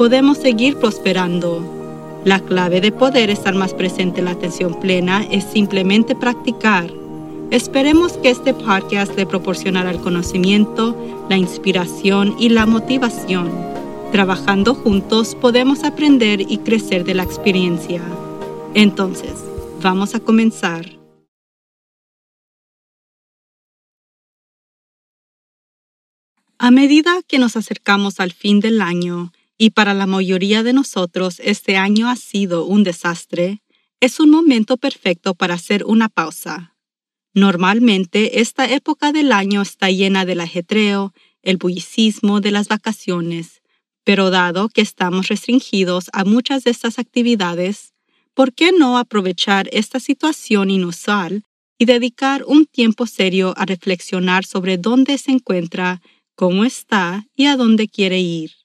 Podemos seguir prosperando. La clave de poder estar más presente en la atención plena es simplemente practicar. Esperemos que este podcast le proporcionará el conocimiento, la inspiración y la motivación Trabajando juntos podemos aprender y crecer de la experiencia. Entonces, vamos a comenzar. A medida que nos acercamos al fin del año, y para la mayoría de nosotros este año ha sido un desastre, es un momento perfecto para hacer una pausa. Normalmente esta época del año está llena del ajetreo, el bullicismo de las vacaciones, pero dado que estamos restringidos a muchas de estas actividades, ¿por qué no aprovechar esta situación inusual y dedicar un tiempo serio a reflexionar sobre dónde se encuentra, cómo está y a dónde quiere ir?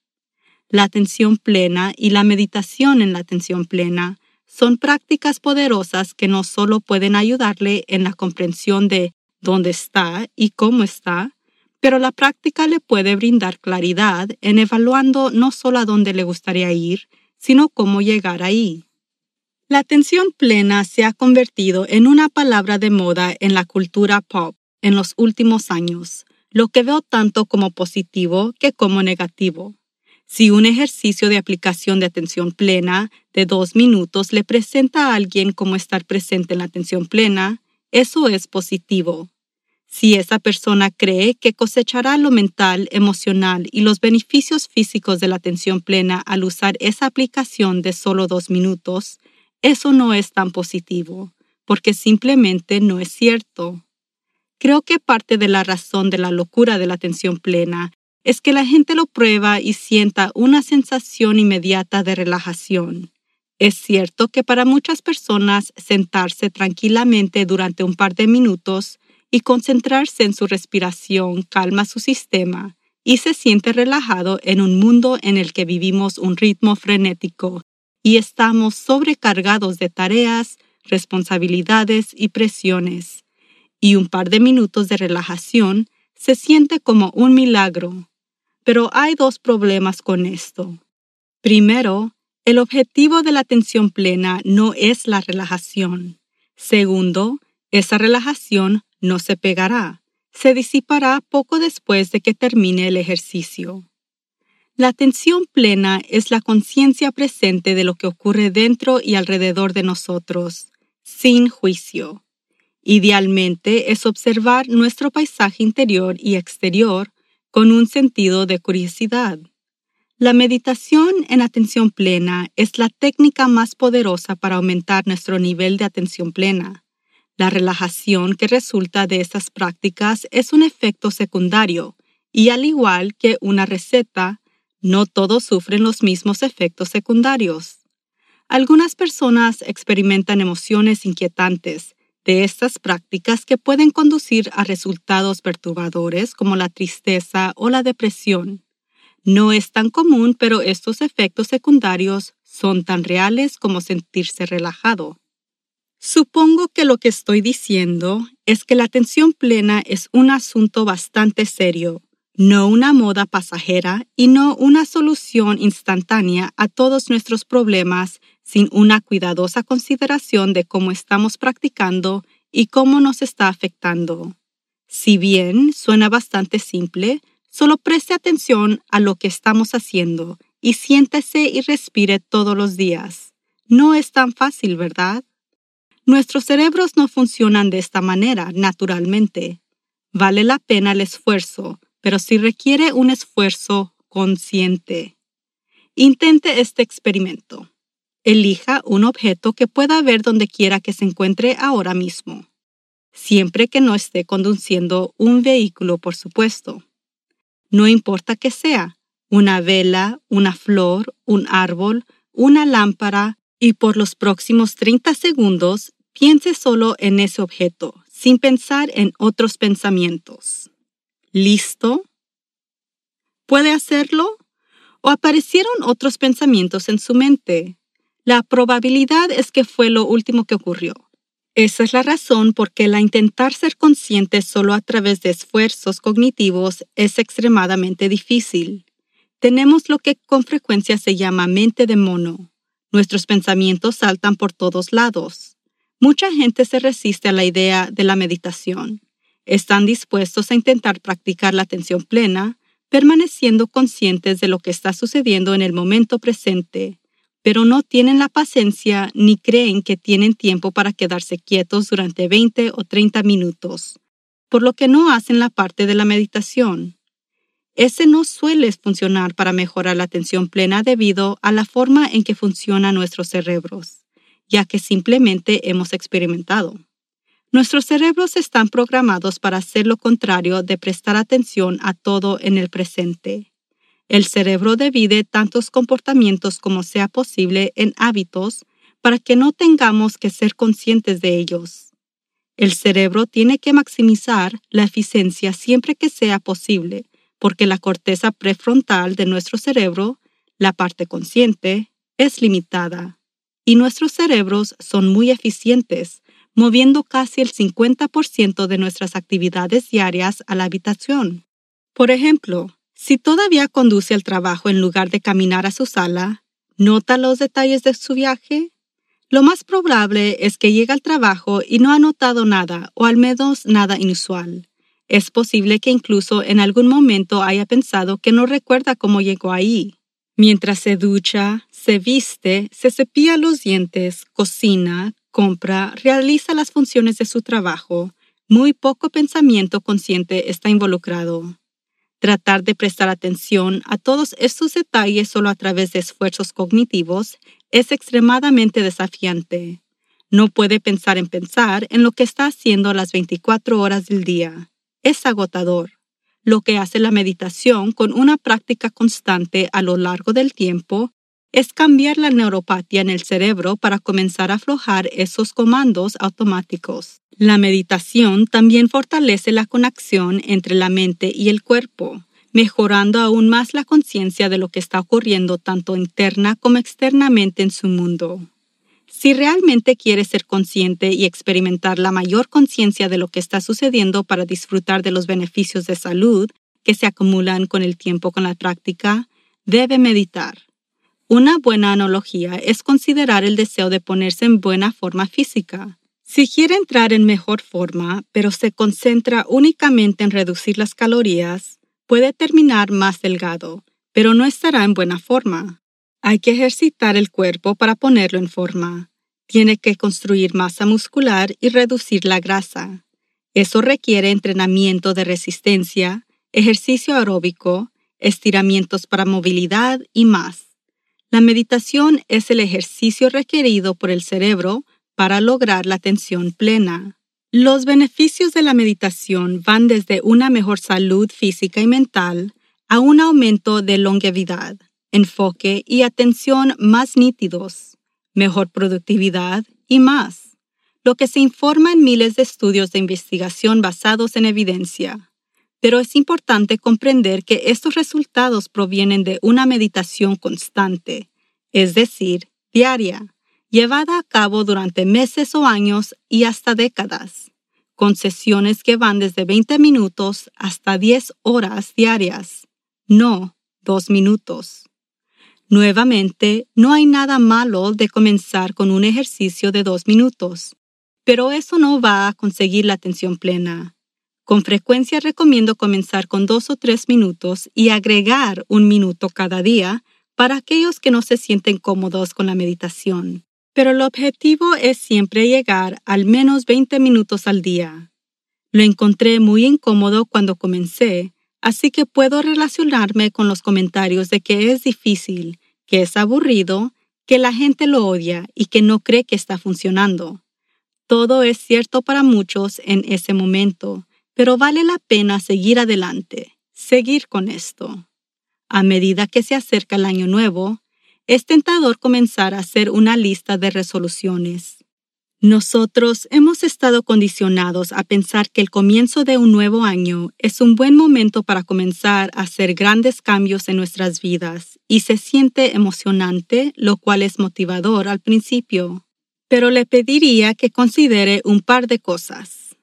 La atención plena y la meditación en la atención plena son prácticas poderosas que no solo pueden ayudarle en la comprensión de dónde está y cómo está, pero la práctica le puede brindar claridad en evaluando no solo a dónde le gustaría ir, sino cómo llegar ahí. La atención plena se ha convertido en una palabra de moda en la cultura pop en los últimos años, lo que veo tanto como positivo que como negativo. Si un ejercicio de aplicación de atención plena de dos minutos le presenta a alguien cómo estar presente en la atención plena, eso es positivo. Si esa persona cree que cosechará lo mental, emocional y los beneficios físicos de la atención plena al usar esa aplicación de solo dos minutos, eso no es tan positivo, porque simplemente no es cierto. Creo que parte de la razón de la locura de la atención plena es que la gente lo prueba y sienta una sensación inmediata de relajación. Es cierto que para muchas personas sentarse tranquilamente durante un par de minutos y concentrarse en su respiración calma su sistema y se siente relajado en un mundo en el que vivimos un ritmo frenético y estamos sobrecargados de tareas, responsabilidades y presiones. Y un par de minutos de relajación se siente como un milagro. Pero hay dos problemas con esto. Primero, el objetivo de la atención plena no es la relajación. Segundo, esa relajación no se pegará, se disipará poco después de que termine el ejercicio. La atención plena es la conciencia presente de lo que ocurre dentro y alrededor de nosotros, sin juicio. Idealmente es observar nuestro paisaje interior y exterior con un sentido de curiosidad. La meditación en atención plena es la técnica más poderosa para aumentar nuestro nivel de atención plena. La relajación que resulta de estas prácticas es un efecto secundario y al igual que una receta, no todos sufren los mismos efectos secundarios. Algunas personas experimentan emociones inquietantes de estas prácticas que pueden conducir a resultados perturbadores como la tristeza o la depresión. No es tan común, pero estos efectos secundarios son tan reales como sentirse relajado. Supongo que lo que estoy diciendo es que la atención plena es un asunto bastante serio, no una moda pasajera y no una solución instantánea a todos nuestros problemas sin una cuidadosa consideración de cómo estamos practicando y cómo nos está afectando. Si bien suena bastante simple, solo preste atención a lo que estamos haciendo y siéntese y respire todos los días. No es tan fácil, ¿verdad? Nuestros cerebros no funcionan de esta manera naturalmente. Vale la pena el esfuerzo, pero si requiere un esfuerzo consciente. Intente este experimento. Elija un objeto que pueda ver donde quiera que se encuentre ahora mismo, siempre que no esté conduciendo un vehículo, por supuesto. No importa que sea, una vela, una flor, un árbol, una lámpara, y por los próximos 30 segundos piense solo en ese objeto, sin pensar en otros pensamientos. ¿Listo? ¿Puede hacerlo? ¿O aparecieron otros pensamientos en su mente? La probabilidad es que fue lo último que ocurrió. Esa es la razón por qué la intentar ser consciente solo a través de esfuerzos cognitivos es extremadamente difícil. Tenemos lo que con frecuencia se llama mente de mono. Nuestros pensamientos saltan por todos lados. Mucha gente se resiste a la idea de la meditación. Están dispuestos a intentar practicar la atención plena, permaneciendo conscientes de lo que está sucediendo en el momento presente, pero no tienen la paciencia ni creen que tienen tiempo para quedarse quietos durante 20 o 30 minutos, por lo que no hacen la parte de la meditación. Ese no suele funcionar para mejorar la atención plena debido a la forma en que funcionan nuestros cerebros, ya que simplemente hemos experimentado. Nuestros cerebros están programados para hacer lo contrario de prestar atención a todo en el presente. El cerebro divide tantos comportamientos como sea posible en hábitos para que no tengamos que ser conscientes de ellos. El cerebro tiene que maximizar la eficiencia siempre que sea posible porque la corteza prefrontal de nuestro cerebro, la parte consciente, es limitada. Y nuestros cerebros son muy eficientes, moviendo casi el 50% de nuestras actividades diarias a la habitación. Por ejemplo, si todavía conduce al trabajo en lugar de caminar a su sala, ¿nota los detalles de su viaje? Lo más probable es que llegue al trabajo y no ha notado nada, o al menos nada inusual. Es posible que incluso en algún momento haya pensado que no recuerda cómo llegó ahí. Mientras se ducha, se viste, se cepilla los dientes, cocina, compra, realiza las funciones de su trabajo, muy poco pensamiento consciente está involucrado. Tratar de prestar atención a todos estos detalles solo a través de esfuerzos cognitivos es extremadamente desafiante. No puede pensar en pensar en lo que está haciendo las 24 horas del día es agotador. Lo que hace la meditación con una práctica constante a lo largo del tiempo es cambiar la neuropatía en el cerebro para comenzar a aflojar esos comandos automáticos. La meditación también fortalece la conexión entre la mente y el cuerpo, mejorando aún más la conciencia de lo que está ocurriendo tanto interna como externamente en su mundo. Si realmente quieres ser consciente y experimentar la mayor conciencia de lo que está sucediendo para disfrutar de los beneficios de salud que se acumulan con el tiempo con la práctica, debe meditar. Una buena analogía es considerar el deseo de ponerse en buena forma física. Si quiere entrar en mejor forma, pero se concentra únicamente en reducir las calorías, puede terminar más delgado, pero no estará en buena forma. Hay que ejercitar el cuerpo para ponerlo en forma. Tiene que construir masa muscular y reducir la grasa. Eso requiere entrenamiento de resistencia, ejercicio aeróbico, estiramientos para movilidad y más. La meditación es el ejercicio requerido por el cerebro para lograr la atención plena. Los beneficios de la meditación van desde una mejor salud física y mental a un aumento de longevidad enfoque y atención más nítidos, mejor productividad y más, lo que se informa en miles de estudios de investigación basados en evidencia. Pero es importante comprender que estos resultados provienen de una meditación constante, es decir, diaria, llevada a cabo durante meses o años y hasta décadas, con sesiones que van desde 20 minutos hasta 10 horas diarias, no dos minutos. Nuevamente, no hay nada malo de comenzar con un ejercicio de dos minutos, pero eso no va a conseguir la atención plena. Con frecuencia recomiendo comenzar con dos o tres minutos y agregar un minuto cada día para aquellos que no se sienten cómodos con la meditación. Pero el objetivo es siempre llegar al menos 20 minutos al día. Lo encontré muy incómodo cuando comencé, así que puedo relacionarme con los comentarios de que es difícil, que es aburrido, que la gente lo odia y que no cree que está funcionando. Todo es cierto para muchos en ese momento, pero vale la pena seguir adelante, seguir con esto. A medida que se acerca el año nuevo, es tentador comenzar a hacer una lista de resoluciones. Nosotros hemos estado condicionados a pensar que el comienzo de un nuevo año es un buen momento para comenzar a hacer grandes cambios en nuestras vidas y se siente emocionante, lo cual es motivador al principio. Pero le pediría que considere un par de cosas.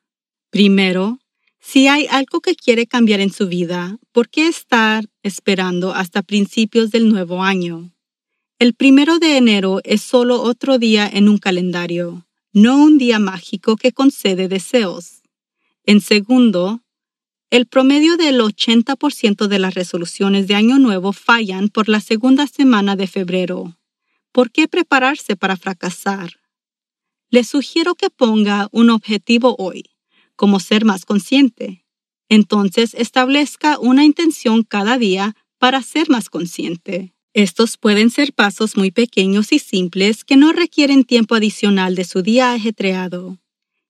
Primero, si hay algo que quiere cambiar en su vida, ¿por qué estar esperando hasta principios del nuevo año? El primero de enero es solo otro día en un calendario, no un día mágico que concede deseos. En segundo, el promedio del 80% de las resoluciones de Año Nuevo fallan por la segunda semana de febrero. ¿Por qué prepararse para fracasar? Le sugiero que ponga un objetivo hoy como ser más consciente. Entonces establezca una intención cada día para ser más consciente. Estos pueden ser pasos muy pequeños y simples que no requieren tiempo adicional de su día ajetreado.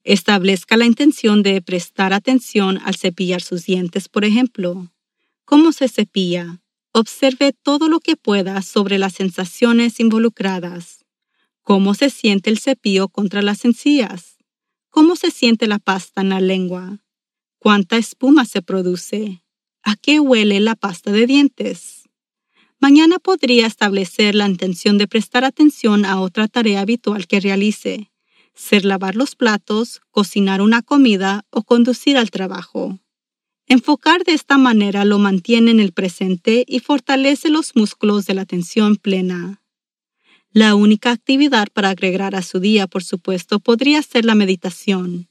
Establezca la intención de prestar atención al cepillar sus dientes, por ejemplo. ¿Cómo se cepilla? Observe todo lo que pueda sobre las sensaciones involucradas. ¿Cómo se siente el cepillo contra las encías? ¿Cómo se siente la pasta en la lengua? ¿Cuánta espuma se produce? ¿A qué huele la pasta de dientes? Mañana podría establecer la intención de prestar atención a otra tarea habitual que realice, ser lavar los platos, cocinar una comida o conducir al trabajo. Enfocar de esta manera lo mantiene en el presente y fortalece los músculos de la atención plena. La única actividad para agregar a su día, por supuesto, podría ser la meditación.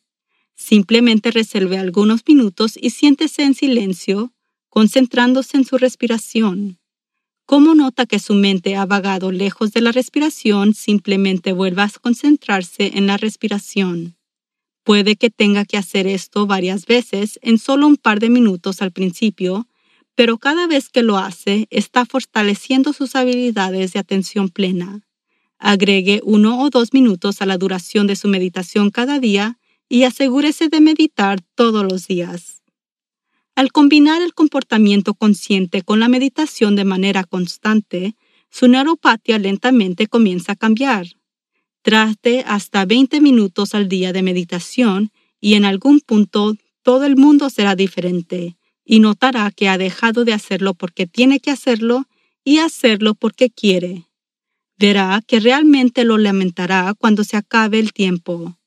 Simplemente reserve algunos minutos y siéntese en silencio, concentrándose en su respiración. Como nota que su mente ha vagado lejos de la respiración, simplemente vuelva a concentrarse en la respiración. Puede que tenga que hacer esto varias veces en solo un par de minutos al principio, pero cada vez que lo hace está fortaleciendo sus habilidades de atención plena. Agregue uno o dos minutos a la duración de su meditación cada día y asegúrese de meditar todos los días. Al combinar el comportamiento consciente con la meditación de manera constante, su neuropatía lentamente comienza a cambiar. Trate hasta 20 minutos al día de meditación y en algún punto todo el mundo será diferente y notará que ha dejado de hacerlo porque tiene que hacerlo y hacerlo porque quiere verá que realmente lo lamentará cuando se acabe el tiempo.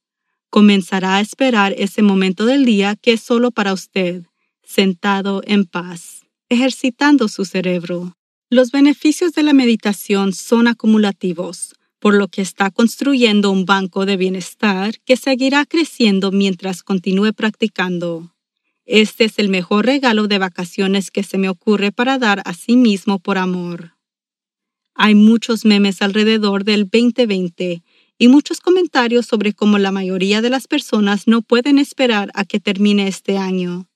Comenzará a esperar ese momento del día que es solo para usted, sentado en paz, ejercitando su cerebro. Los beneficios de la meditación son acumulativos, por lo que está construyendo un banco de bienestar que seguirá creciendo mientras continúe practicando. Este es el mejor regalo de vacaciones que se me ocurre para dar a sí mismo por amor. Hay muchos memes alrededor del 2020 y muchos comentarios sobre cómo la mayoría de las personas no pueden esperar a que termine este año.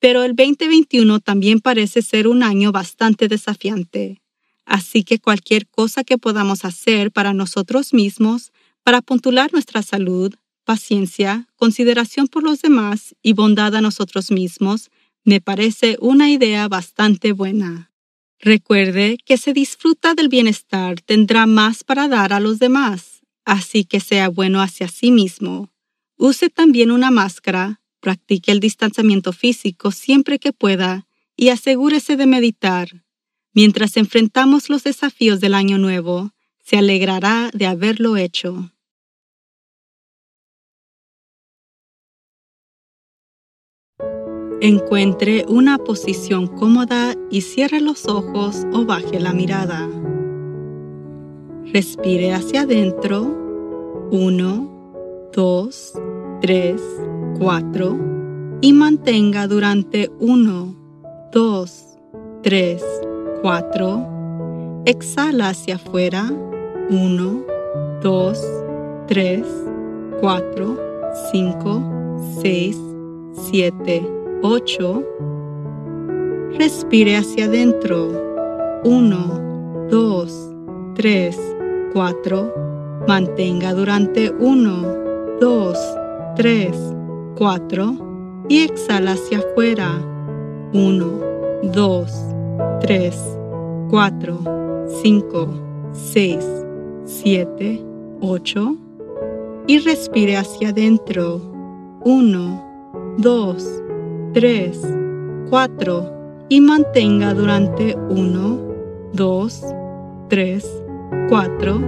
Pero el 2021 también parece ser un año bastante desafiante. Así que cualquier cosa que podamos hacer para nosotros mismos, para puntular nuestra salud, paciencia, consideración por los demás y bondad a nosotros mismos, me parece una idea bastante buena. Recuerde que se disfruta del bienestar tendrá más para dar a los demás, así que sea bueno hacia sí mismo. Use también una máscara, practique el distanciamiento físico siempre que pueda y asegúrese de meditar. Mientras enfrentamos los desafíos del año nuevo, se alegrará de haberlo hecho. Encuentre una posición cómoda y cierre los ojos o baje la mirada. Respire hacia adentro. 1, 2, 3, 4 y mantenga durante 1, 2, 3, 4. Exhala hacia afuera. 1, 2, 3, 4, 5, 6, 7, 8. Respire hacia adentro. 1, 2, 3, 4. Mantenga durante 1, 2, 3, 4 y exhala hacia afuera. 1, 2, 3, 4, 5, 6, 7, 8 y respire hacia adentro. 1, 2, 3, 4 y mantenga durante 1, 2, 3, 4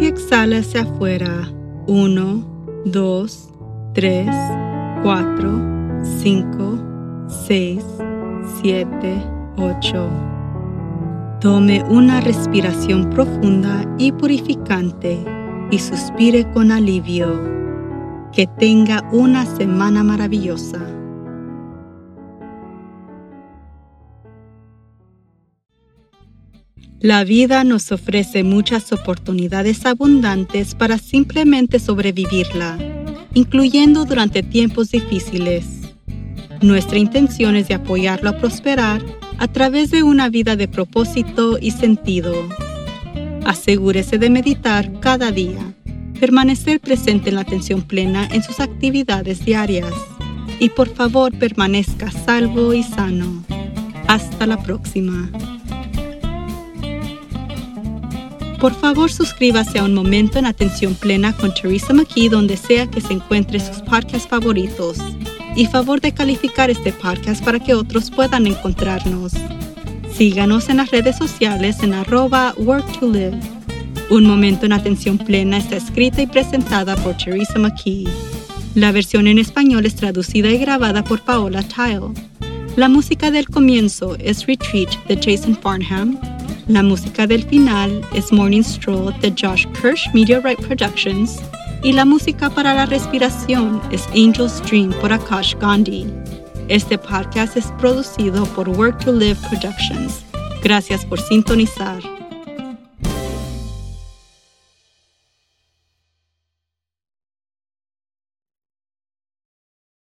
y exhala hacia afuera. 1, 2, 3, 4, 5, 6, 7, 8. Tome una respiración profunda y purificante y suspire con alivio. Que tenga una semana maravillosa. La vida nos ofrece muchas oportunidades abundantes para simplemente sobrevivirla, incluyendo durante tiempos difíciles. Nuestra intención es de apoyarlo a prosperar a través de una vida de propósito y sentido. Asegúrese de meditar cada día, permanecer presente en la atención plena en sus actividades diarias y por favor permanezca salvo y sano. Hasta la próxima. Por favor, suscríbase a Un Momento en Atención Plena con Teresa McKee donde sea que se encuentre sus podcasts favoritos. Y favor de calificar este podcast para que otros puedan encontrarnos. Síganos en las redes sociales en arroba work to live. Un Momento en Atención Plena está escrita y presentada por Teresa McKee. La versión en español es traducida y grabada por Paola Tile. La música del comienzo es Retreat de Jason Farnham la música del final es Morning Stroll de Josh Kirsch Right Productions y la música para la respiración es Angel's Dream por Akash Gandhi. Este podcast es producido por Work to Live Productions. Gracias por sintonizar.